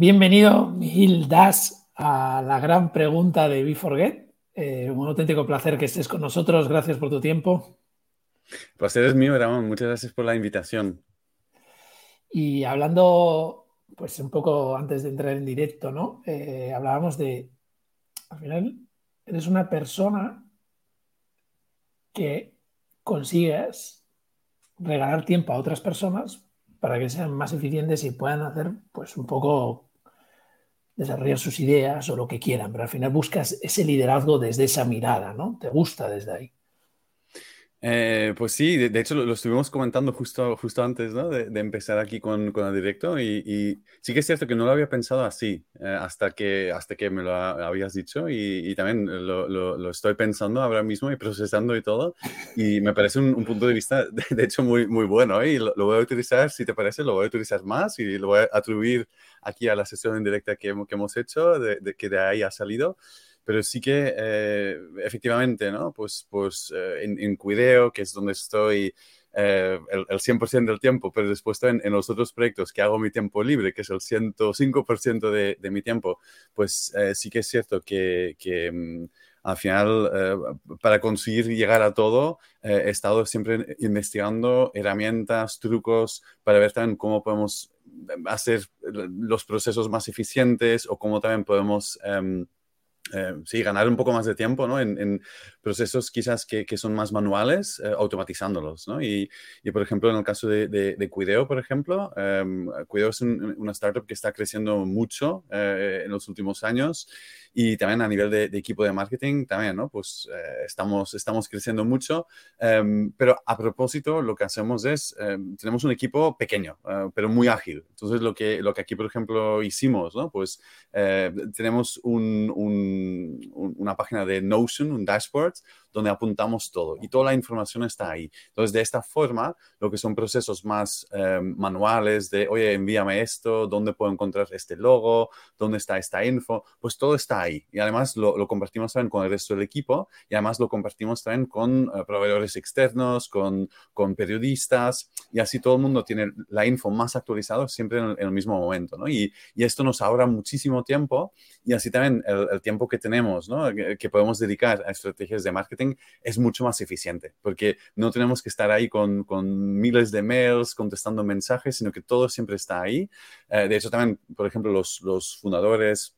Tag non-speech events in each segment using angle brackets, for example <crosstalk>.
Bienvenido, Miguel Das, a la gran pregunta de Be eh, un auténtico placer que estés con nosotros. Gracias por tu tiempo. El placer es mío, Ramón. Muchas gracias por la invitación. Y hablando, pues un poco antes de entrar en directo, ¿no? Eh, hablábamos de, al final, eres una persona que consigues regalar tiempo a otras personas para que sean más eficientes y puedan hacer, pues un poco desarrollar sus ideas o lo que quieran, pero al final buscas ese liderazgo desde esa mirada, ¿no? Te gusta desde ahí. Eh, pues sí, de, hecho lo, estuvimos comentando justo, justo antes de, empezar aquí con, con el directo y, sí que es cierto que no lo había pensado así eh, hasta, que, hasta que me lo habías dicho y, también lo, lo, estoy pensando ahora mismo y procesando y todo y me parece un, punto de vista de, hecho muy, muy bueno y lo, voy a utilizar, si te parece, lo voy a utilizar más y lo voy a atribuir aquí a la sesión en directa que, que hemos hecho, de, que de ahí ha salido pero sí que eh, efectivamente, ¿no? Pues, pues eh, en, en, Cuideo, que es donde estoy eh, el, 100% del tiempo, pero después en, en, los otros proyectos que hago mi tiempo libre, que es el 105% de, de, mi tiempo, pues sí que es cierto que, que mm, al final, para conseguir llegar a todo, he estado siempre investigando herramientas, trucos, para ver también cómo podemos hacer los procesos más eficientes o cómo también podemos... Em, eh, sí, ganar un poco más de tiempo ¿no? en, procesos quizás que, que son más manuales, eh, automatizándolos. ¿no? Y, y, por ejemplo, en el caso de, de, Cuideo, por ejemplo, eh, Cuideo es una startup que está creciendo mucho eh, en los últimos años y también a nivel de, equipo de marketing, también, ¿no? Pues estamos, estamos creciendo mucho, em, pero a propósito, lo que hacemos es, em, tenemos un equipo pequeño, pero muy ágil. Entonces, lo que, lo que aquí, por ejemplo, hicimos, ¿no? Pues tenemos un, un una página de Notion, un dashboard, donde apuntamos todo y toda la información está ahí. Entonces, de esta forma, lo que son procesos más em, manuales de, oye, envíame esto, dónde puedo encontrar este logo, dónde está esta info, pues todo está ahí. Y además lo, compartimos también con el resto del equipo y además lo compartimos también con eh, proveedores externos, con, con periodistas y así todo el mundo tiene la info más actualizada siempre en el, mismo momento, ¿no? Y, y, esto nos ahorra muchísimo tiempo y así también el, tiempo que tenemos, ¿no? que podemos dedicar a estrategias de marketing es mucho más eficiente, porque no tenemos que estar ahí con, con miles de mails contestando mensajes, sino que todo siempre está ahí. Eh, de hecho, también, por ejemplo, los, los fundadores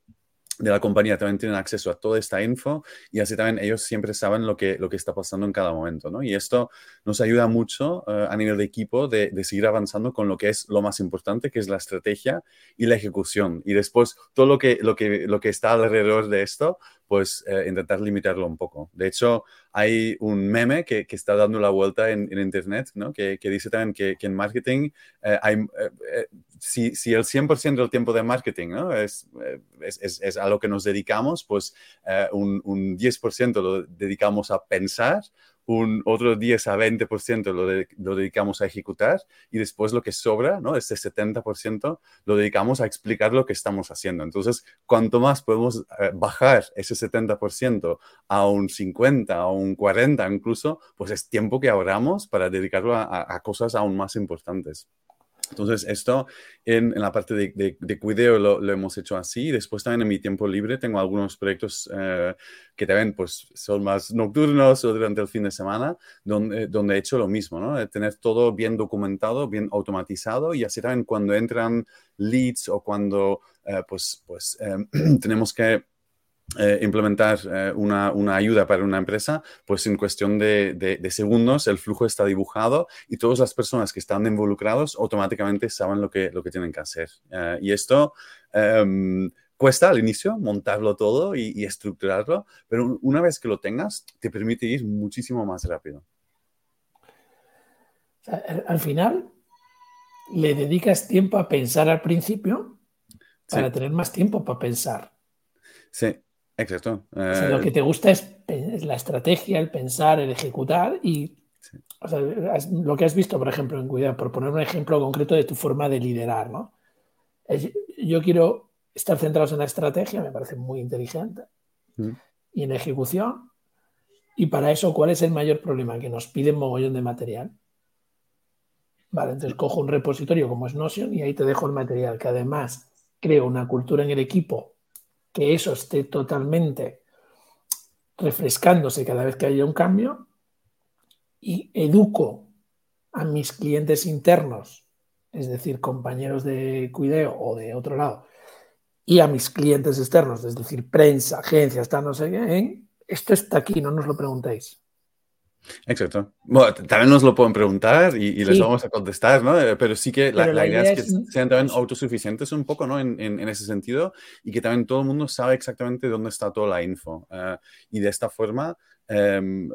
de la compañía también tienen acceso a toda esta info y así también ellos siempre saben lo que, lo que está pasando en cada momento, ¿no? Y esto nos ayuda mucho uh, a nivel de equipo de, de, seguir avanzando con lo que es lo más importante, que es la estrategia y la ejecución. Y después todo lo que, lo que, lo que está alrededor de esto, pues intentar limitarlo un poco. De hecho, hay un meme que, está dando la vuelta en, Internet, ¿no? que, dice también que, en marketing eh, hay, eh, eh si, si, el 100% del tiempo de marketing ¿no? es, eh, es, a lo que nos dedicamos, pues un, un 10% lo dedicamos a pensar, un otro 10 a 20% lo, lo, dedicamos a ejecutar y después lo que sobra, ¿no? Este 70% lo dedicamos a explicar lo que estamos haciendo. Entonces, cuanto más podemos eh, bajar ese 70% a un 50, a un 40 incluso, pues es tiempo que ahorramos para dedicarlo a cosas aún más importantes. Entonces, esto en, la parte de, de, de cuideo lo, hemos hecho así. Después también en mi tiempo libre tengo algunos proyectos eh, que también pues, son más nocturnos o durante el fin de semana, donde, donde he hecho lo mismo, ¿no? Tener todo bien documentado, bien automatizado y así también cuando entran leads o cuando eh, pues, pues eh, <clears throat> tenemos que eh, implementar eh, una, una, ayuda para una empresa, pues en cuestión de, de, de, segundos el flujo está dibujado y todas las personas que están involucrados automáticamente saben lo que, lo que tienen que hacer. Uh, y esto um, cuesta al inicio montarlo todo y, y, estructurarlo, pero una vez que lo tengas, te permite ir muchísimo más rápido. Al final, le dedicas tiempo a pensar al principio para sí. tener más tiempo para pensar. Sí, Exacto. O sea, lo que te gusta es, es, la estrategia, el pensar, el ejecutar y sí. o sea, lo que has visto, por ejemplo, en Cuidado, por poner un ejemplo concreto de tu forma de liderar, ¿no? Yo quiero estar centrados en la estrategia, me parece muy inteligente, mm. y en ejecución. Y para eso, ¿cuál es el mayor problema? Que nos piden mogollón de material. Vale, entonces cojo un repositorio como es Notion y ahí te dejo el material, que además creo una cultura en el equipo que eso esté totalmente refrescándose cada vez que haya un cambio y educo a mis clientes internos, es decir, compañeros de cuideo o de otro lado, y a mis clientes externos, es decir, prensa, agencias, está no sé qué, esto está aquí, no nos lo preguntéis. Exacto. Bueno, también nos lo pueden preguntar y, les vamos a contestar, ¿no? Eh, pero sí que la, idea, es que sean también autosuficientes un poco, ¿no? En, en, ese sentido y que también todo el mundo sabe exactamente dónde está toda la info. Eh, y de esta forma, Em,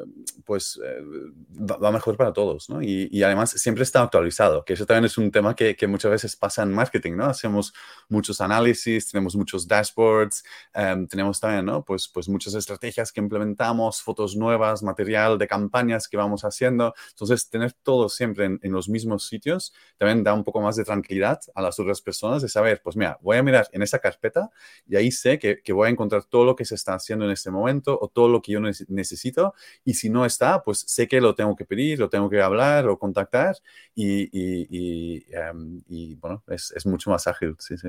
pues eh, va mejor para todos, ¿no? Y, además siempre está actualizado, que eso también es un tema que, muchas veces pasa en marketing, ¿no? Hacemos muchos análisis, tenemos muchos dashboards, em, tenemos también, ¿no? Pues, pues muchas estrategias que implementamos, fotos nuevas, material de campañas que vamos haciendo. Entonces, tener todo siempre en, los mismos sitios también da un poco más de tranquilidad a las otras personas de saber, pues mira, voy a mirar en esa carpeta y ahí sé que, que voy a encontrar todo lo que se está haciendo en este momento o todo lo que yo necesito y si no está, pues sé que lo tengo que pedir, lo tengo que hablar o contactar y, em, bueno, es, mucho más ágil, sí, sí.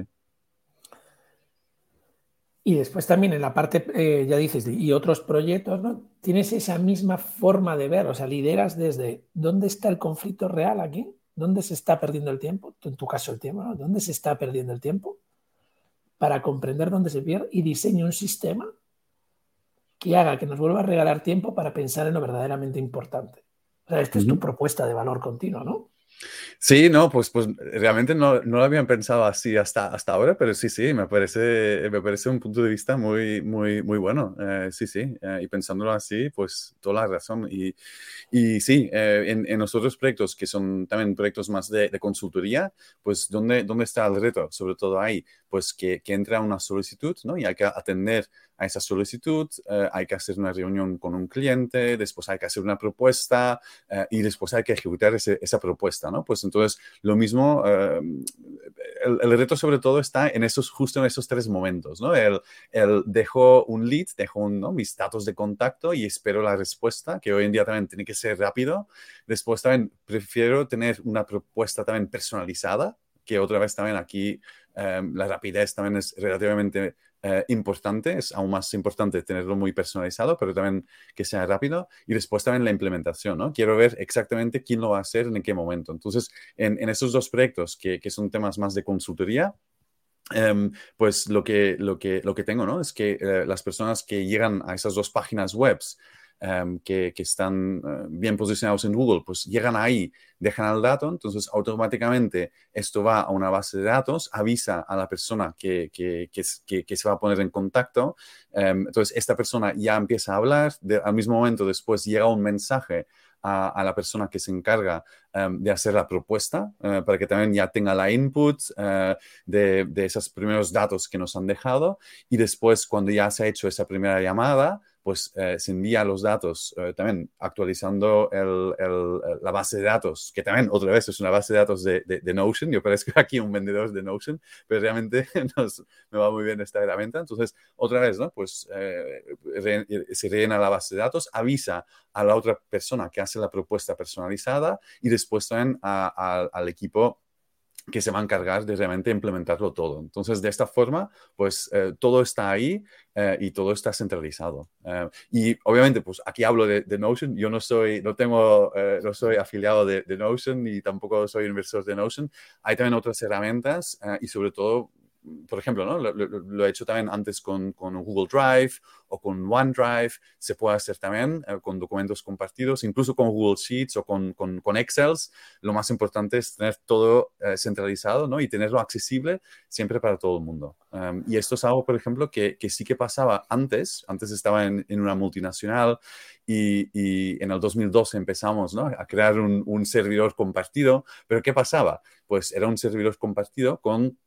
Y después también en la parte, eh, ya dices, y otros proyectos, ¿no? Tienes esa misma forma de ver, o sea, lideras desde dónde está el conflicto real aquí, dónde se está perdiendo el tiempo, en tu caso el tiempo, ¿no? ¿Dónde se está perdiendo el tiempo? Para comprender dónde se pierde y diseño un sistema que haga que nos vuelva a regalar tiempo para pensar en lo verdaderamente importante. O sea, esta es tu propuesta de valor continuo, ¿no? Sí, no, pues, pues realmente no, no, lo habían pensado así hasta, hasta ahora, pero sí, sí, me parece, me parece un punto de vista muy, muy, muy bueno. Eh, sí, sí, eh, y pensándolo así, pues toda la razón. Y, y sí, eh, en, en, los otros proyectos, que son también proyectos más de, de, consultoría, pues ¿dónde, ¿dónde está el reto? Sobre todo ahí, pues que, que entra una solicitud, ¿no? Y hay que atender a esa solicitud, hay que hacer una reunión con un cliente, después hay que hacer una propuesta y después hay que ejecutar ese, esa propuesta, ¿no? Pues entonces, lo mismo, eh, el, reto sobre todo está en esos, justo en esos tres momentos, ¿no? El, el dejo un lead, dejo mis datos de contacto y espero la respuesta, que hoy en día también tiene que ser rápido. Después también prefiero tener una propuesta también personalizada, que otra vez también aquí eh, la rapidez también es relativamente eh, importante, es aún más importante tenerlo muy personalizado, pero también que sea rápido. Y después también la implementación, ¿no? Quiero ver exactamente quién lo va a hacer en qué momento. Entonces, en, en esos dos proyectos que, que, son temas más de consultoría, em, pues lo que, lo, que, lo que tengo, ¿no? Es que eh, las personas que llegan a esas dos páginas webs Em, que, están eh, bien posicionados en Google, pues llegan ahí, dejan el dato, entonces automáticamente esto va a una base de datos, avisa a la persona que, que, se va a poner en contacto, em, entonces esta persona ya empieza a hablar, al mismo momento después llega un mensaje a, la persona que se encarga em, de hacer la propuesta eh, para que también ya tenga la input eh, de, de, esos primeros datos que nos han dejado y después cuando ya se ha hecho esa primera llamada, pues eh, se envía los datos eh, también actualizando la base de datos, que también otra vez es una base de datos de, Notion. Yo parezco <laughs> aquí un vendedor de Notion, pero realmente <laughs> me va muy bien esta herramienta. Entonces, otra vez, ¿no? Pues eh, se rellena la base de datos, avisa a la otra persona que hace la propuesta personalizada y después también al equipo que se va a encargar de realmente implementarlo todo. Entonces, de esta forma, pues eh, todo está ahí eh, y todo está centralizado. Eh, y obviamente, pues aquí hablo de, Notion. Yo no soy, no tengo, no soy afiliado de, de, Notion y tampoco soy inversor de Notion. Hay también otras herramientas y sobre todo por ejemplo, ¿no? lo, he hecho también antes con, con, Google Drive o con OneDrive, se puede hacer también eh, con documentos compartidos, incluso con Google Sheets o con, con, con Excel. Lo más importante es tener todo eh, centralizado ¿no? y tenerlo accesible siempre para todo el mundo. Um, y esto es algo, por ejemplo, que, que, sí que pasaba antes. Antes estaba en, en una multinacional y, y, en el 2012 empezamos ¿no? a crear un, un servidor compartido. Pero ¿qué pasaba? Pues era un servidor compartido con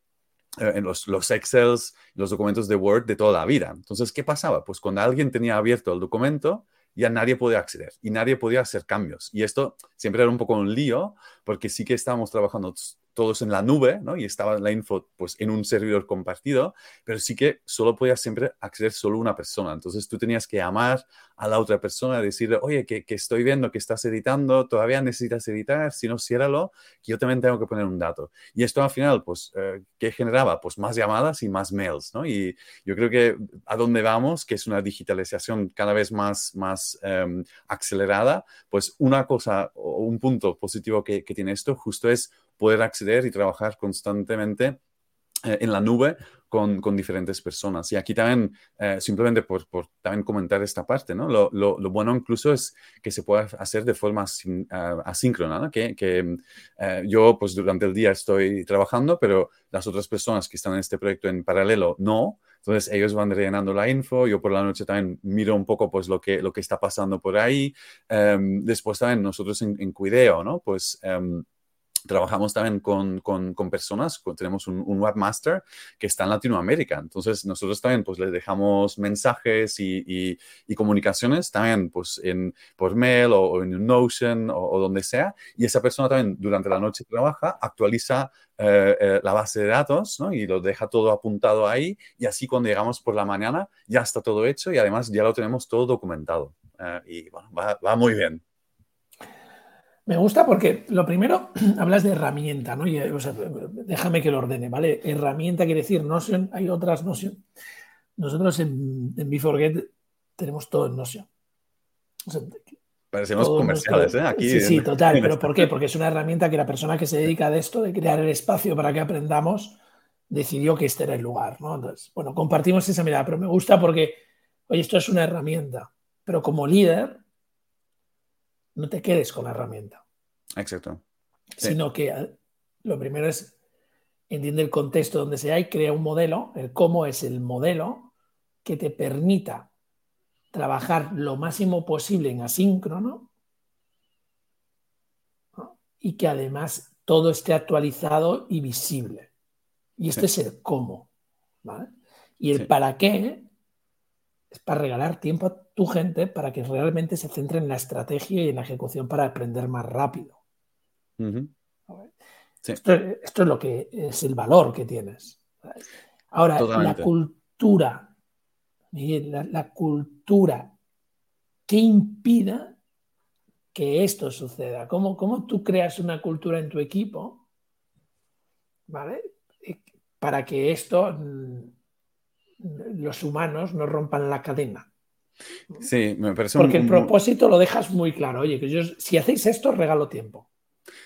en los, los Excels, los documentos de Word de toda la vida. Entonces, ¿qué pasaba? Pues cuando alguien tenía abierto el documento, ya nadie podía acceder y nadie podía hacer cambios. Y esto siempre era un poco un lío, porque sí que estábamos trabajando todos en la nube, ¿no? Y estaba la info pues en un servidor compartido, pero sí que solo podía siempre acceder solo una persona. Entonces tú tenías que llamar a la otra persona, decirle, oye, que, estoy viendo que estás editando, todavía necesitas editar, si no, ciérralo, que yo también tengo que poner un dato. Y esto al final, pues, eh, ¿qué generaba? Pues más llamadas y más mails, ¿no? Y yo creo que a dónde vamos, que es una digitalización cada vez más, más em, acelerada, pues una cosa o un punto positivo que, que tiene esto justo es poder acceder y trabajar constantemente eh, en la nube con, con, diferentes personas. Y aquí también, eh, simplemente por, por, también comentar esta parte, ¿no? Lo, lo, lo, bueno incluso es que se pueda hacer de forma eh, asíncrona, ¿no? Que, que yo, pues durante el día estoy trabajando, pero las otras personas que están en este proyecto en paralelo no. Entonces ellos van rellenando la info, yo por la noche también miro un poco pues lo que, lo que está pasando por ahí. Em, después también nosotros en, en Cuideo, ¿no? Pues... Em, trabajamos también con, con, con personas, tenemos un, un, webmaster que está en Latinoamérica. Entonces, nosotros también pues les dejamos mensajes y, y, y comunicaciones también pues en, por mail o, en Notion o, o, donde sea. Y esa persona también durante la noche trabaja, actualiza eh, eh, la base de datos ¿no? y lo deja todo apuntado ahí. Y así cuando llegamos por la mañana ya está todo hecho y además ya lo tenemos todo documentado. Eh, y bueno, va, va muy bien. Me gusta porque lo primero <clears throat> hablas de herramienta, ¿no? Y, o sea, déjame que lo ordene, ¿vale? Herramienta quiere decir Notion, hay otras Notion. Nosotros en, en BeForget tenemos todo en Notion. O sea, Parecemos comerciales, nuestro... ¿eh? Aquí sí, sí, total. <laughs> ¿Pero por qué? Porque es una herramienta que la persona que se dedica a esto, de crear el espacio para que aprendamos, decidió que este era el lugar, ¿no? Entonces, bueno, compartimos esa mirada, pero me gusta porque, oye, esto es una herramienta, pero como líder, no te quedes con la herramienta. Exacto. Sí. Sino que eh, lo primero es entiende el contexto donde sea y crea un modelo, el cómo es el modelo que te permita trabajar lo máximo posible en asíncrono ¿no? y que además todo esté actualizado y visible. Y este sí. es el cómo. ¿vale? Y el sí. para qué es para regalar tiempo a tu gente para que realmente se centre en la estrategia y en la ejecución para aprender más rápido. Uh -huh. sí. esto, esto, es lo que es el valor que tienes. Ahora, Totalmente. la cultura, Miguel, la, la, cultura que impida que esto suceda. ¿Cómo, ¿Cómo tú creas una cultura en tu equipo? ¿Vale? Para que esto los humanos no rompan la cadena. Sí, me parece Porque un, el propósito lo dejas muy claro. Oye, que yo, si hacéis esto, regalo tiempo.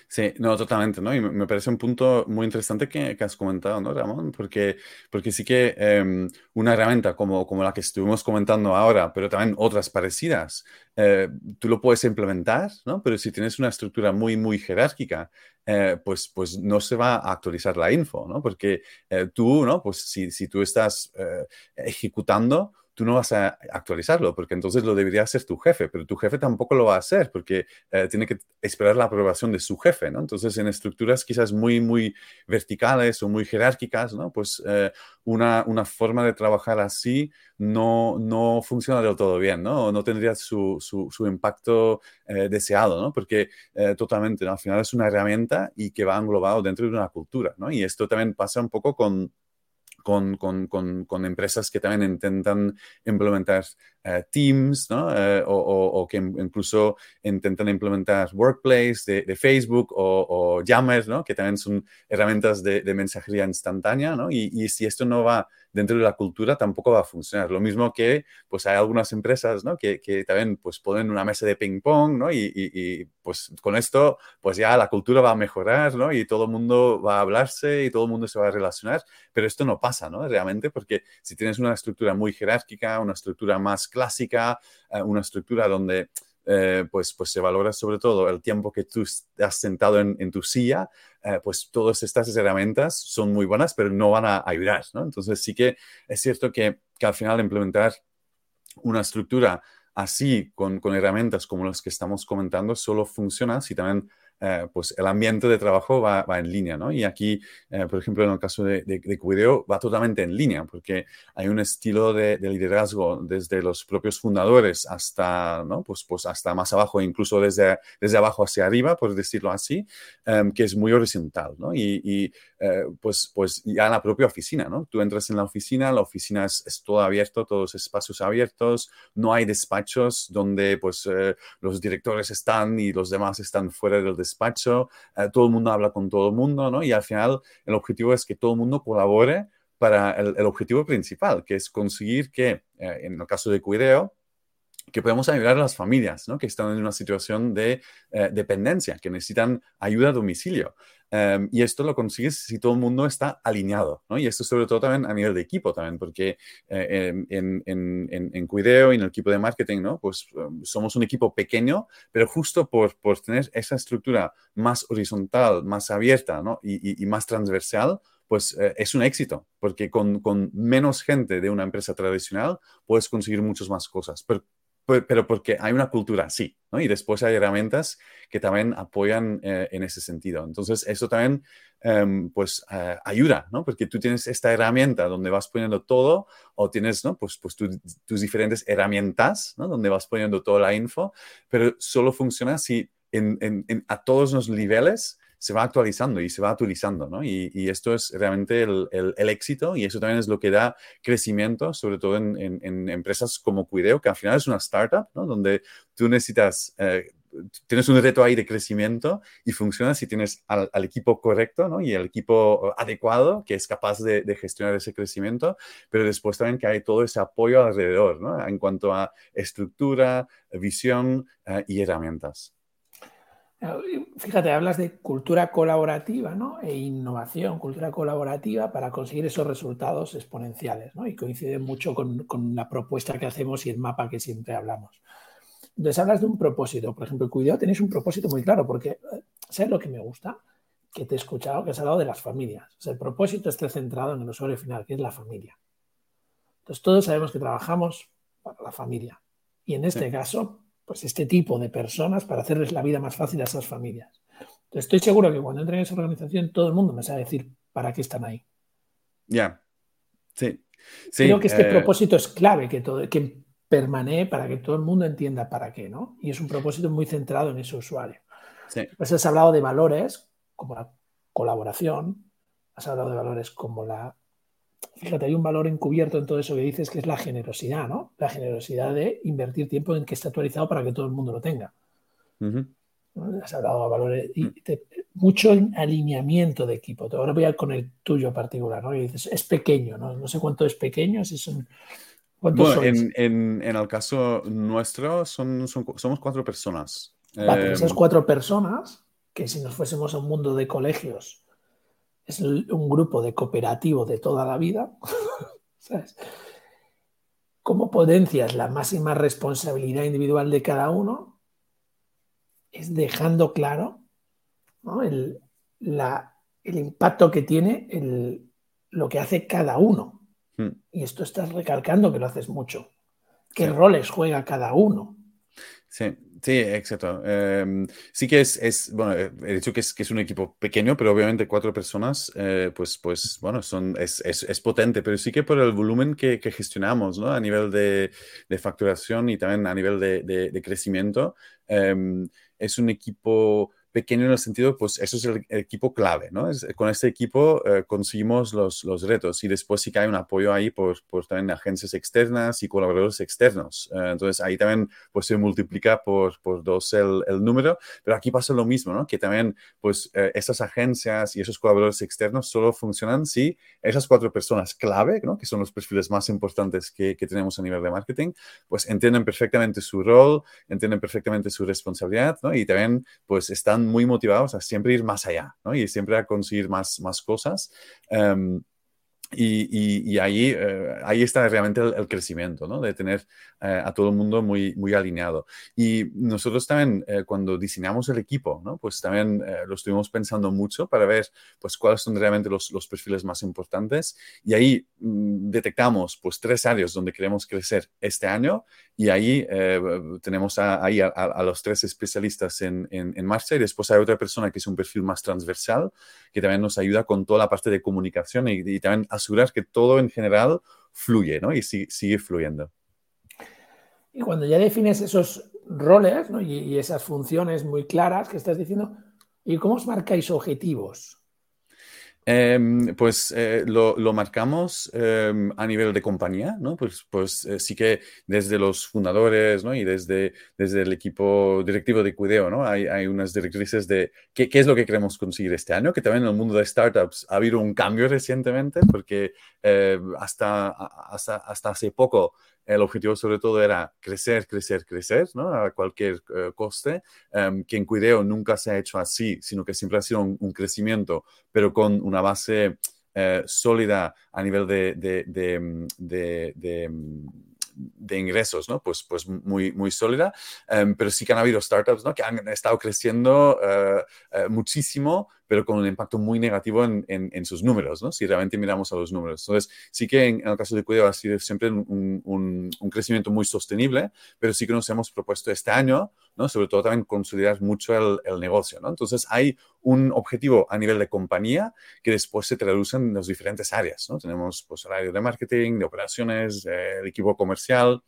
Sí, no, totalmente, ¿no? Y me parece un punto muy interesante que, has comentado, ¿no, Ramón? Porque, porque sí que eh, una herramienta como, como la que estuvimos comentando ahora, pero también otras parecidas, eh, tú lo puedes implementar, ¿no? Pero si tienes una estructura muy, muy jerárquica, eh, pues, pues no se va a actualizar la info, ¿no? Porque eh, tú, ¿no? Pues si, si tú estás eh, ejecutando, tú no vas a actualizarlo, porque entonces lo debería hacer tu jefe, pero tu jefe tampoco lo va a hacer, porque eh, tiene que esperar la aprobación de su jefe, ¿no? Entonces, en estructuras quizás muy, muy verticales o muy jerárquicas, ¿no? Pues eh, una, una, forma de trabajar así no, no funciona del todo bien, ¿no? No tendría su, su, impacto eh, deseado, ¿no? Porque totalmente, ¿no? al final es una herramienta y que va englobado dentro de una cultura, ¿no? Y esto también pasa un poco con con, con, con, con, empresas que también intentan implementar uh, Teams, ¿no? Uh, o, que incluso intentan implementar Workplace de, Facebook o, Yammer, ¿no? Que también son herramientas de, mensajería instantánea, ¿no? Y, si esto no va dentro de la cultura, tampoco va a funcionar. Lo mismo que, pues hay algunas empresas, ¿no? Que, que también, pues ponen una mesa de ping pong, ¿no? Y, y, pues con esto, pues ya la cultura va a mejorar, ¿no? Y todo el mundo va a hablarse y todo el mundo se va a relacionar, pero esto no pasa, ¿no? Realmente, porque si tienes una estructura muy jerárquica, una estructura más clásica, eh, una estructura donde eh, pues, pues se valora sobre todo el tiempo que tú has sentado en, tu silla, eh, pues todas estas herramientas son muy buenas, pero no van a ayudar, ¿no? Entonces sí que es cierto que, que al final implementar una estructura así, con, con, herramientas como las que estamos comentando, solo funciona si también eh, pues el ambiente de trabajo va, en línea, ¿no? Y aquí, eh, por ejemplo, en el caso de, de, Cuideo, va totalmente en línea, porque hay un estilo de, liderazgo desde los propios fundadores hasta, ¿no? Pues, pues hasta más abajo, incluso desde, desde abajo hacia arriba, por decirlo así, em, que es muy horizontal, ¿no? Y, eh, pues, pues ya en la propia oficina, ¿no? Tú entras en la oficina, la oficina es, es todo abierto, todos espacios abiertos, no hay despachos donde pues los directores están y los demás están fuera del despacho, eh, todo el mundo habla con todo el mundo, ¿no? Y al final el objetivo es que todo el mundo colabore para el, objetivo principal, que es conseguir que, eh, en el caso de Cuideo, que podemos ayudar a las familias ¿no? que están en una situación de eh, dependencia, que necesitan ayuda a domicilio. Em, y esto lo consigues si todo el mundo está alineado, ¿no? Y esto sobre todo también a nivel de equipo también, porque eh, en, en, en, en, Cuideo y en el equipo de marketing, ¿no? Pues em, somos un equipo pequeño, pero justo por, por tener esa estructura más horizontal, más abierta, ¿no? y, y, más transversal, pues eh, es un éxito, porque con, con, menos gente de una empresa tradicional puedes conseguir muchas más cosas. Pero, pero porque hay una cultura así, ¿no? Y después hay herramientas que también apoyan eh, en ese sentido. Entonces, eso también, em, pues, eh, ayuda, ¿no? Porque tú tienes esta herramienta donde vas poniendo todo o tienes, ¿no? Pues, pues tus diferentes herramientas, ¿no? Donde vas poniendo toda la info, pero solo funciona si en, en, a todos los niveles se va actualizando y se va actualizando, ¿no? Y, esto es realmente el, éxito y eso también es lo que da crecimiento, sobre todo en, en, empresas como Cuideo, que al final es una startup, ¿no? Donde tú necesitas... Eh, tienes un reto ahí de crecimiento y funciona si tienes al, equipo correcto ¿no? y el equipo adecuado que es capaz de, gestionar ese crecimiento, pero después también que hay todo ese apoyo alrededor ¿no? en cuanto a estructura, visión eh, y herramientas. Fíjate, hablas de cultura colaborativa ¿no? e innovación, cultura colaborativa para conseguir esos resultados exponenciales ¿no? y coincide mucho con, con, la propuesta que hacemos y el mapa que siempre hablamos. Entonces hablas de un propósito, por ejemplo, cuidado, tenéis un propósito muy claro porque, eh, ¿sabes lo que me gusta? Que te he escuchado que has hablado de las familias. O sea, el propósito está centrado en el usuario final, que es la familia. Entonces todos sabemos que trabajamos para la familia. Y en este caso, pues este tipo de personas para hacerles la vida más fácil a esas familias. estoy seguro que cuando entren en esa organización todo el mundo me sabe decir para qué están ahí. Ya, sí. Creo que este eh, propósito es clave, que, todo, que permanee para que todo el mundo entienda para qué, ¿no? Y es un propósito muy centrado en ese usuario. Sí. Pues has hablado de valores como la colaboración, has hablado de valores como la fíjate, hay un valor encubierto en todo eso que dices que es la generosidad, ¿no? La generosidad de invertir tiempo en que esté actualizado para que todo el mundo lo tenga. Has hablado de valores y mucho alineamiento de equipo. Ahora voy a con el tuyo particular, ¿no? Y dices, es pequeño, ¿no? No sé cuánto es pequeño, si son. Bueno, en, en, en, el caso nuestro son, somos cuatro personas. Vale, esas em, cuatro personas, que si nos fuésemos a un mundo de colegios, es un grupo de cooperativo de toda la vida, <laughs> ¿sabes? ¿Cómo potencias la máxima responsabilidad individual de cada uno? Es dejando claro el, impacto que tiene lo que hace cada uno. Hmm. Y esto estás recalcando que lo haces mucho. ¿Qué roles juega cada uno? Sí, sí, exacto. Em, sí que es, es, bueno, he dicho que es, que es un equipo pequeño, pero obviamente cuatro personas, eh, pues, pues, bueno, son, es, es, potente, pero sí que por el volumen que, gestionamos, ¿no? A nivel de, facturación y también a nivel de, de, crecimiento, em, es un equipo pequeño en el sentido, pues eso es el, equipo clave, ¿no? con este equipo eh, conseguimos los, los, retos y después sí que hay un apoyo ahí por, por también agencias externas y colaboradores externos. Eh, entonces ahí también pues se multiplica por, por dos el, el, número, pero aquí pasa lo mismo, ¿no? Que también pues eh, esas agencias y esos colaboradores externos solo funcionan si esas cuatro personas clave, ¿no? Que son los perfiles más importantes que, que tenemos a nivel de marketing, pues entienden perfectamente su rol, entienden perfectamente su responsabilidad, ¿no? Y también pues están muy motivados a siempre ir más allá y siempre a conseguir más, más cosas. Em, y, ahí, eh, ahí está realmente el, crecimiento, ¿no? De tener eh, a todo el mundo muy, muy alineado. Y nosotros también, eh, cuando diseñamos el equipo, ¿no? Pues también lo estuvimos pensando mucho para ver, pues, cuáles son realmente los, los perfiles más importantes. Y ahí mm, detectamos, pues, tres áreas donde queremos crecer este año. Y ahí tenemos a, ahí a, los tres especialistas en, en, marcha. Y después hay otra persona que es un perfil más transversal, que también nos ayuda con toda la parte de comunicación y, y también asegurar que todo en general fluye ¿no? y sigue, fluyendo. Y cuando ya defines esos roles y, esas funciones muy claras que estás diciendo, ¿y cómo os marcáis objetivos? Em, pues eh, lo, marcamos em, a nivel de compañía, ¿no? Pues, pues eh, sí que desde los fundadores, ¿no? Y desde, desde el equipo directivo de Cuideo, ¿no? Hay, hay unas directrices de qué, qué, es lo que queremos conseguir este año, que también en el mundo de startups ha habido un cambio recientemente, porque eh, hasta, hasta, hasta hace poco el objetivo sobre todo era crecer, crecer, crecer, ¿no? A cualquier eh, coste, um, que en Cuideo nunca se ha hecho así, sino que siempre ha sido un, crecimiento, pero con una base eh, sólida a nivel de, de, de, ingresos, ¿no? Pues, pues muy, muy sólida, em, pero sí que han habido startups, ¿no? Que han estado creciendo uh, muchísimo, pero con un impacto muy negativo en, en, sus números, ¿no? Si realmente miramos a los números. Entonces, sí que en, el caso de Cuidado ha sido siempre un, un, un, crecimiento muy sostenible, pero sí que nos hemos propuesto este año, ¿no? Sobre todo también consolidar mucho el, el negocio, ¿no? Entonces, hay un objetivo a nivel de compañía que después se traduce en las diferentes áreas, ¿no? Tenemos, pues, el área de marketing, de operaciones, eh, el equipo comercial,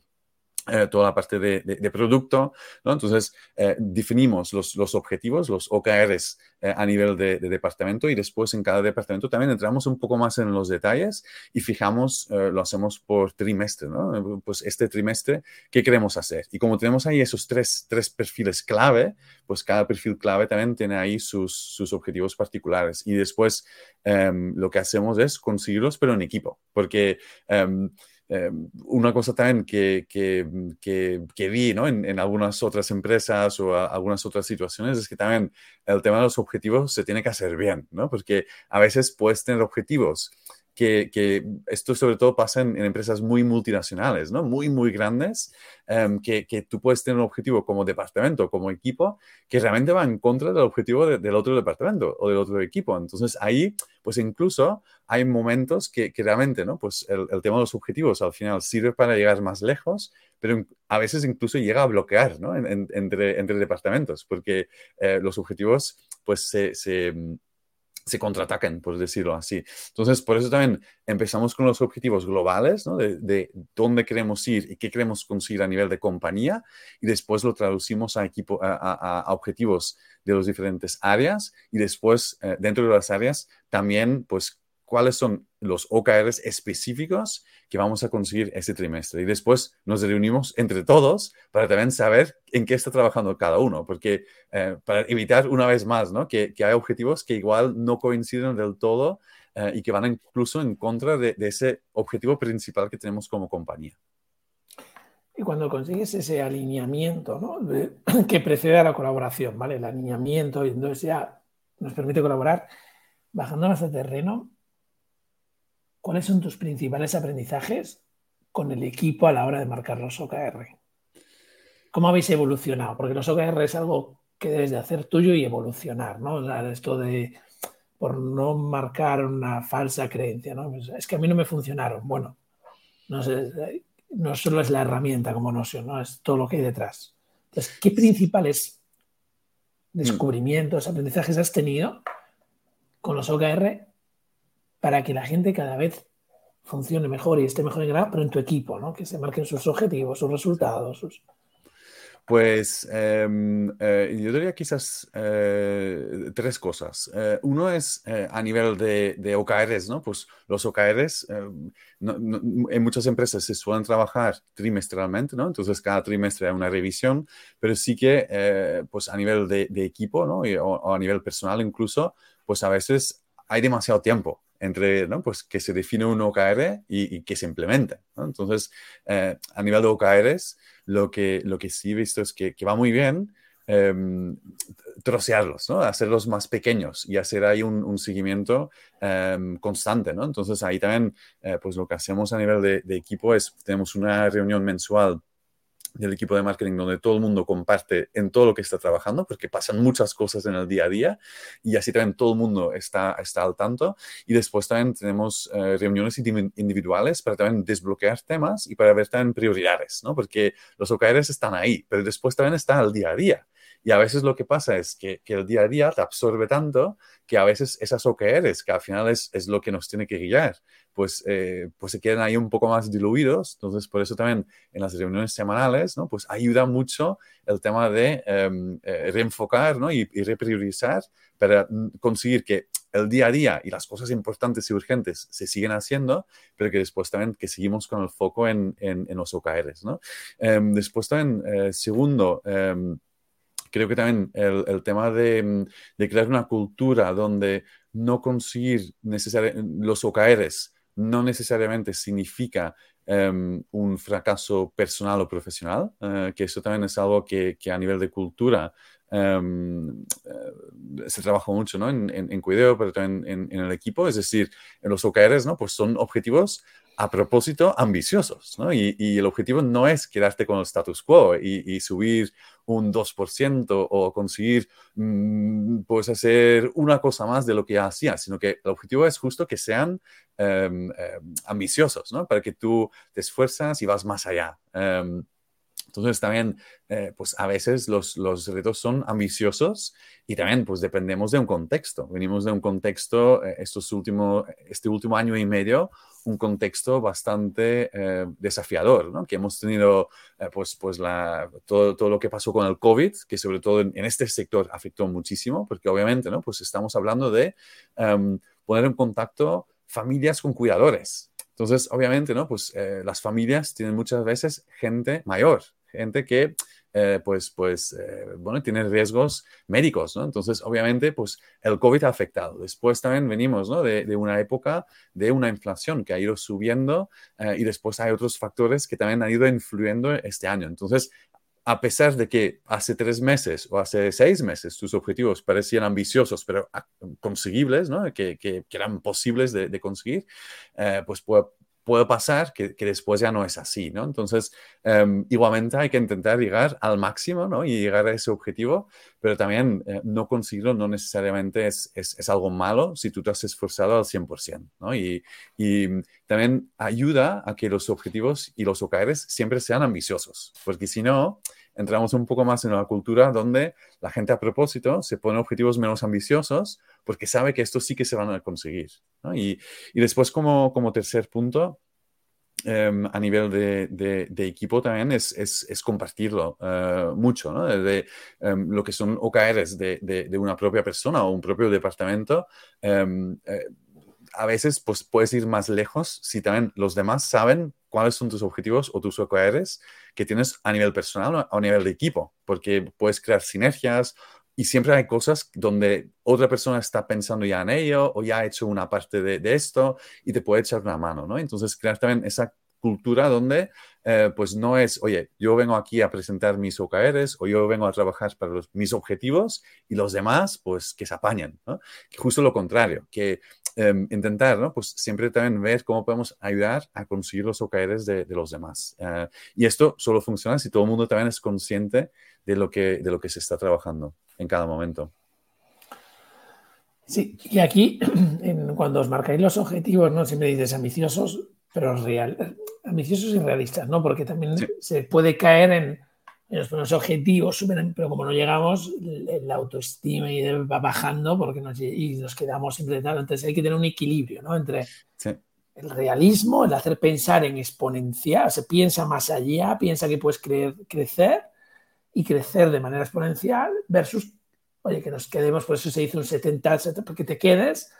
eh, toda la parte de, producto, ¿no? Entonces, eh, definimos los, los, objetivos, los OKRs eh, a nivel de, departamento y después en cada departamento también entramos un poco más en los detalles y fijamos, lo hacemos por trimestre, ¿no? Pues este trimestre, ¿qué queremos hacer? Y como tenemos ahí esos tres, tres perfiles clave, pues cada perfil clave también tiene ahí sus, sus objetivos particulares y después em, lo que hacemos es conseguirlos, pero en equipo, porque... Em, una cosa también que, que, que, vi ¿no? en, en, algunas otras empresas o algunas otras situaciones es que también el tema de los objetivos se tiene que hacer bien, ¿no? porque a veces puedes tener objetivos que, esto sobre todo pasa en, empresas muy multinacionales, ¿no? Muy, muy grandes, em, que, que, tú puedes tener un objetivo como departamento, como equipo, que realmente va en contra del objetivo del otro departamento o del otro equipo. Entonces ahí, pues incluso hay momentos que, que realmente, ¿no? Pues el, tema de los objetivos al final sirve para llegar más lejos, pero a veces incluso llega a bloquear, ¿no? entre, entre departamentos, porque eh, los objetivos, pues se se contraatacan, por decirlo así. Entonces, por eso también empezamos con los objetivos globales, ¿no? de, dónde queremos ir y qué queremos conseguir a nivel de compañía, y después lo traducimos a, equipo, a, objetivos de las diferentes áreas, y después, eh, dentro de las áreas, también, pues, cuáles son los OKRs específicos que vamos a conseguir este trimestre. Y después nos reunimos entre todos para también saber en qué está trabajando cada uno, porque eh, para evitar una vez más ¿no? que, que, hay objetivos que igual no coinciden del todo eh, y que van incluso en contra de, ese objetivo principal que tenemos como compañía. Y cuando consigues ese alineamiento ¿no? <clears throat> que precede a la colaboración, ¿vale? El alineamiento, y entonces ya nos permite colaborar, bajando a terreno, ¿cuáles son tus principales aprendizajes con el equipo a la hora de marcar los OKR? ¿Cómo habéis evolucionado? Porque los OKR es algo que debes de hacer tuyo y evolucionar, ¿no? esto de, por no marcar una falsa creencia, ¿no? Pues es que a mí no me funcionaron. Bueno, no, sé, no solo es la herramienta como noción, ¿no? Es todo lo que hay detrás. Entonces, ¿qué principales descubrimientos, aprendizajes has tenido con los OKR para que la gente cada vez funcione mejor y esté mejor integrada, pero en tu equipo, ¿no? Que se marquen sus objetivos, sus resultados. Sus... Pues em, eh, yo diría quizás eh, tres cosas. Eh, uno es a nivel de, OKRs, ¿no? Pues los OKRs en muchas empresas se suelen trabajar trimestralmente, ¿no? Entonces cada trimestre hay una revisión, pero sí que pues a nivel de, equipo, ¿no? o, a nivel personal incluso, pues a veces hay demasiado tiempo entre ¿no? pues que se define un OKR y, que se implemente. Entonces, eh, a nivel de OKRs, lo que, lo que sí he visto es que, que va muy bien, em, trocearlos, ¿no? Hacerlos más pequeños y hacer ahí un, seguimiento em, constante. Entonces ahí también, eh, pues lo que hacemos a nivel de, de, equipo es, tenemos una reunión mensual del equipo de marketing donde todo el mundo comparte en todo lo que está trabajando, porque pasan muchas cosas en el día a día y así también todo el mundo está, está al tanto. Y después también tenemos eh, reuniones individuales para también desbloquear temas y para ver también prioridades, ¿no? Porque los OKRs están ahí, pero después también está el día a día. Y a veces lo que pasa es que, que, el día a día te absorbe tanto que a veces esas OKRs, que al final es, es lo que nos tiene que guiar, pues, eh, pues se quedan ahí un poco más diluidos. Entonces, por eso también en las reuniones semanales, ¿no? Pues ayuda mucho el tema de em, eh, reenfocar, ¿no? Y, repriorizar para conseguir que el día a día y las cosas importantes y urgentes se siguen haciendo, pero que después también que seguimos con el foco en, en, en los OKRs, ¿no? Em, después también, eh, segundo, em, creo que también el, tema de, crear una cultura donde no conseguir los OKRs no necesariamente significa um, un fracaso personal o profesional, uh, que eso también es algo que, a nivel de cultura um, uh, se trabaja mucho ¿no? en, en, Cuideo, pero también en, el equipo, es decir, en los OKRs, ¿no? pues son objetivos a propósito ambiciosos, ¿no? Y, el objetivo no es quedarte con el status quo y subir un 2% o conseguir, mmm, pues, hacer una cosa más de lo que ya hacías, sino que el objetivo es justo que sean eh, eh, ambiciosos, ¿no? Para que tú te esfuerzas y vas más allá. Eh, entonces también, eh, pues a veces los, los, retos son ambiciosos y también pues dependemos de un contexto. Venimos de un contexto, eh, estos último, este último año y medio, un contexto bastante eh, desafiador, ¿no? Que hemos tenido eh, pues, pues la, todo, todo, lo que pasó con el COVID, que sobre todo en, en, este sector afectó muchísimo, porque obviamente, ¿no? Pues estamos hablando de um, poner en contacto familias con cuidadores. Entonces, obviamente, ¿no? Pues eh, las familias tienen muchas veces gente mayor, gente que, eh, pues, pues eh, bueno, tiene riesgos médicos, ¿no? Entonces, obviamente, pues el COVID ha afectado. Después también venimos, ¿no? De, de una época de una inflación que ha ido subiendo eh, y después hay otros factores que también han ido influyendo este año. Entonces, a pesar de que hace tres meses o hace seis meses tus objetivos parecían ambiciosos, pero conseguibles, ¿no? que, que, que eran posibles de, conseguir, eh, pues puede pasar que, que, después ya no es así, ¿no? Entonces, um, igualmente hay que intentar llegar al máximo, ¿no? Y llegar a ese objetivo, pero también eh, no conseguirlo no necesariamente es, es, es, algo malo si tú te has esforzado al 100%, ¿no? Y, y, también ayuda a que los objetivos y los OKRs siempre sean ambiciosos, porque si no, entramos un poco más en una cultura donde la gente a propósito se pone objetivos menos ambiciosos porque sabe que estos sí que se van a conseguir. Y, y, después, como, como tercer punto, Um, a nivel de, de, equipo también es, es, compartirlo uh, mucho, ¿no? De, um, lo que son OKRs de, de, una propia persona o un propio departamento. Um, eh, a veces pues, puedes ir más lejos si también los demás saben cuáles son tus objetivos o tus OKRs que tienes a nivel personal o a nivel de equipo, porque puedes crear sinergias y siempre hay cosas donde otra persona está pensando ya en ello o ya ha hecho una parte de, esto y te puede echar una mano, ¿no? Entonces, crear también esa cultura donde eh, pues no es, oye, yo vengo aquí a presentar mis OKRs o yo vengo a trabajar para mis objetivos y los demás pues que se apañan, ¿no? Justo lo contrario, que eh, intentar, ¿no? Pues siempre también ver cómo podemos ayudar a conseguir los OKRs de, de los demás. Uh, y esto solo funciona si todo el mundo también es consciente de lo que, de lo que se está trabajando en cada momento. Sí, y aquí, <clears throat> en, cuando os marcáis los objetivos, ¿no? Siempre dices ambiciosos, pero real, ambiciosos y realistas, ¿no? Porque también sí. se puede caer en, los buenos objetivos, super, pero como no llegamos, la autoestima va bajando porque nos, y nos quedamos siempre tal. Entonces hay que tener un equilibrio, ¿no? Entre sí. el realismo, el hacer pensar en exponencial, se piensa más allá, piensa que puedes creer, crecer y crecer de manera exponencial versus, oye, que nos quedemos, por eso se dice un 70, 70 porque te quedes,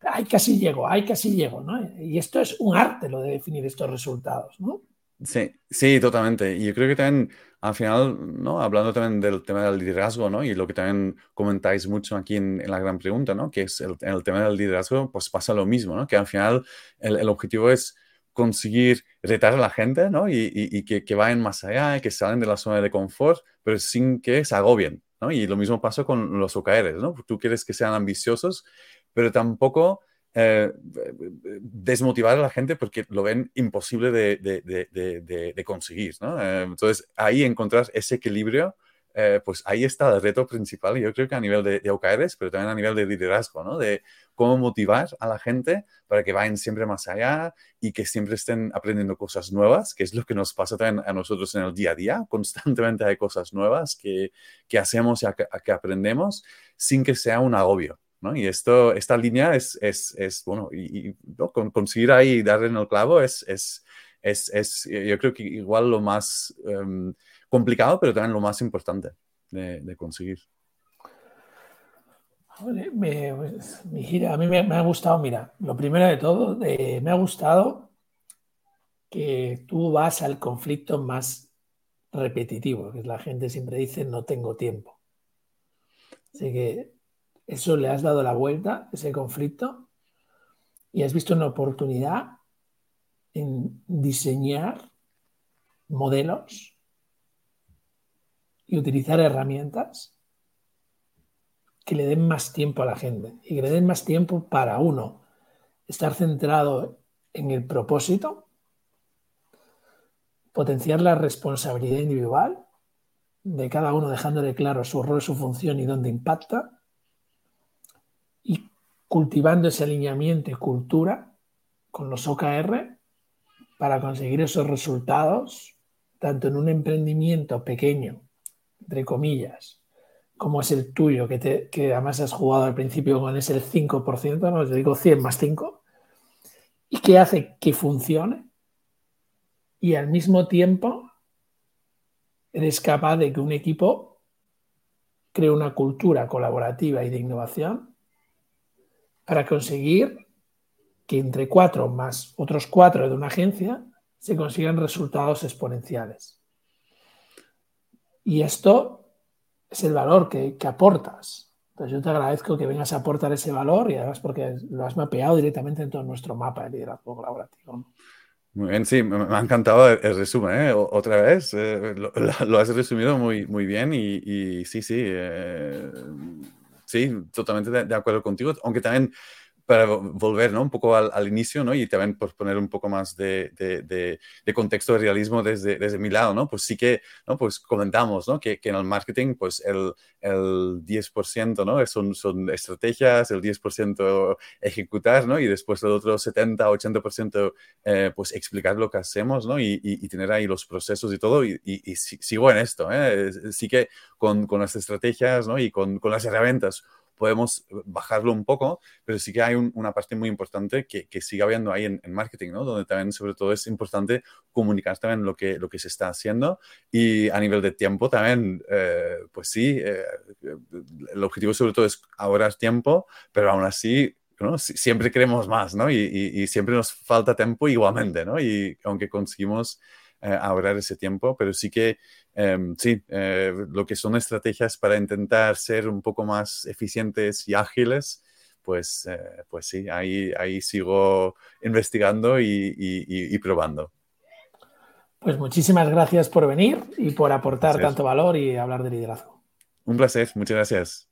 ay, casi llego, ay, casi llego, ¿no? Y esto es un arte lo de definir estos resultados, ¿no? Sí, sí, totalmente. Y yo creo que también, al final, ¿no? Hablando también del tema del liderazgo, ¿no? Y lo que también comentáis mucho aquí en, en la gran pregunta, ¿no? Que es el, el, tema del liderazgo, pues pasa lo mismo, ¿no? Que al final el, el objetivo es conseguir retar a la gente, ¿no? Y, y, y que, que, vayan más allá, que salen de la zona de confort, pero sin que se agobien, ¿no? Y lo mismo pasa con los OKRs, ¿no? Tú quieres que sean ambiciosos, pero tampoco eh, desmotivar a la gente porque lo ven imposible de, conseguir, ¿no? Eh, entonces, ahí encontrar ese equilibrio eh, pues ahí está el reto principal, yo creo que a nivel de, OKRs, pero también a nivel de liderazgo, ¿no? De cómo motivar a la gente para que vayan siempre más allá y que siempre estén aprendiendo cosas nuevas, que es lo que nos pasa también a nosotros en el día a día. Constantemente hay cosas nuevas que, que hacemos y que, aprendemos sin que sea un agobio. Y esto, esta línea es, es, es bueno, y, conseguir ahí darle en el clavo es, es, es, yo creo que igual lo más... Em, complicado, pero también lo más importante de, conseguir. Me, a mí me, ha gustado, mira, lo primero de todo, me ha gustado que tú vas al conflicto más repetitivo, que la gente siempre dice no tengo tiempo. Así que eso le has dado la vuelta, ese conflicto, y has visto una oportunidad en diseñar modelos y utilizar herramientas que le den más tiempo a la gente y que le den más tiempo para uno estar centrado en el propósito, potenciar la responsabilidad individual de cada uno dejándole claro su rol, su función y dónde impacta cultivando ese alineamiento y cultura con los OKR para conseguir esos resultados tanto en un emprendimiento pequeño entre comillas, como es el tuyo, que, además has jugado al principio con ese el 5%, no te digo 100 más 5, y que hace que funcione, y al mismo tiempo eres capaz de que un equipo cree una cultura colaborativa y de innovación para conseguir que entre cuatro más otros cuatro de una agencia se consigan resultados exponenciales. Y esto es el valor que, aportas. Entonces yo te agradezco que vengas a aportar ese valor y además porque lo has mapeado directamente en todo nuestro mapa de liderazgo colaborativo. Muy bien, sí, me, ha encantado el, resumen, ¿eh? Otra vez, eh, <laughs> lo, has resumido muy, muy bien y, sí, sí, eh, sí, totalmente de, acuerdo contigo, aunque también para volver ¿no? un poco al, inicio ¿no? y también por poner un poco más de, de, de, contexto de realismo desde, desde, mi lado, ¿no? pues sí que ¿no? pues comentamos ¿no? que, que, en el marketing pues el, el 10% ¿no? son, son estrategias, el 10% ejecutar ¿no? y después el otro 70-80% eh, pues explicar lo que hacemos ¿no? y, y, tener ahí los procesos y todo y, y sigo en esto, ¿eh? sí que con, con las estrategias ¿no? y con, con las herramientas podemos bajarlo un poco, pero sí que hay una parte muy importante que, que sigue habiendo ahí en, marketing, ¿no? Donde también, sobre todo, es importante comunicar también lo que, lo que se está haciendo y a nivel de tiempo también, eh, pues sí, eh, el objetivo sobre todo es ahorrar tiempo, pero aún así ¿no? siempre queremos más, ¿no? Y, y, siempre nos falta tiempo igualmente, ¿no? Y aunque conseguimos eh, ahorrar ese tiempo, pero sí que, em, sí, eh, lo que son estrategias para intentar ser un poco más eficientes y ágiles, pues, eh, pues sí, ahí, ahí sigo investigando y, probando. Pues muchísimas gracias por venir y por aportar tanto valor y hablar de liderazgo. Un placer, muchas gracias.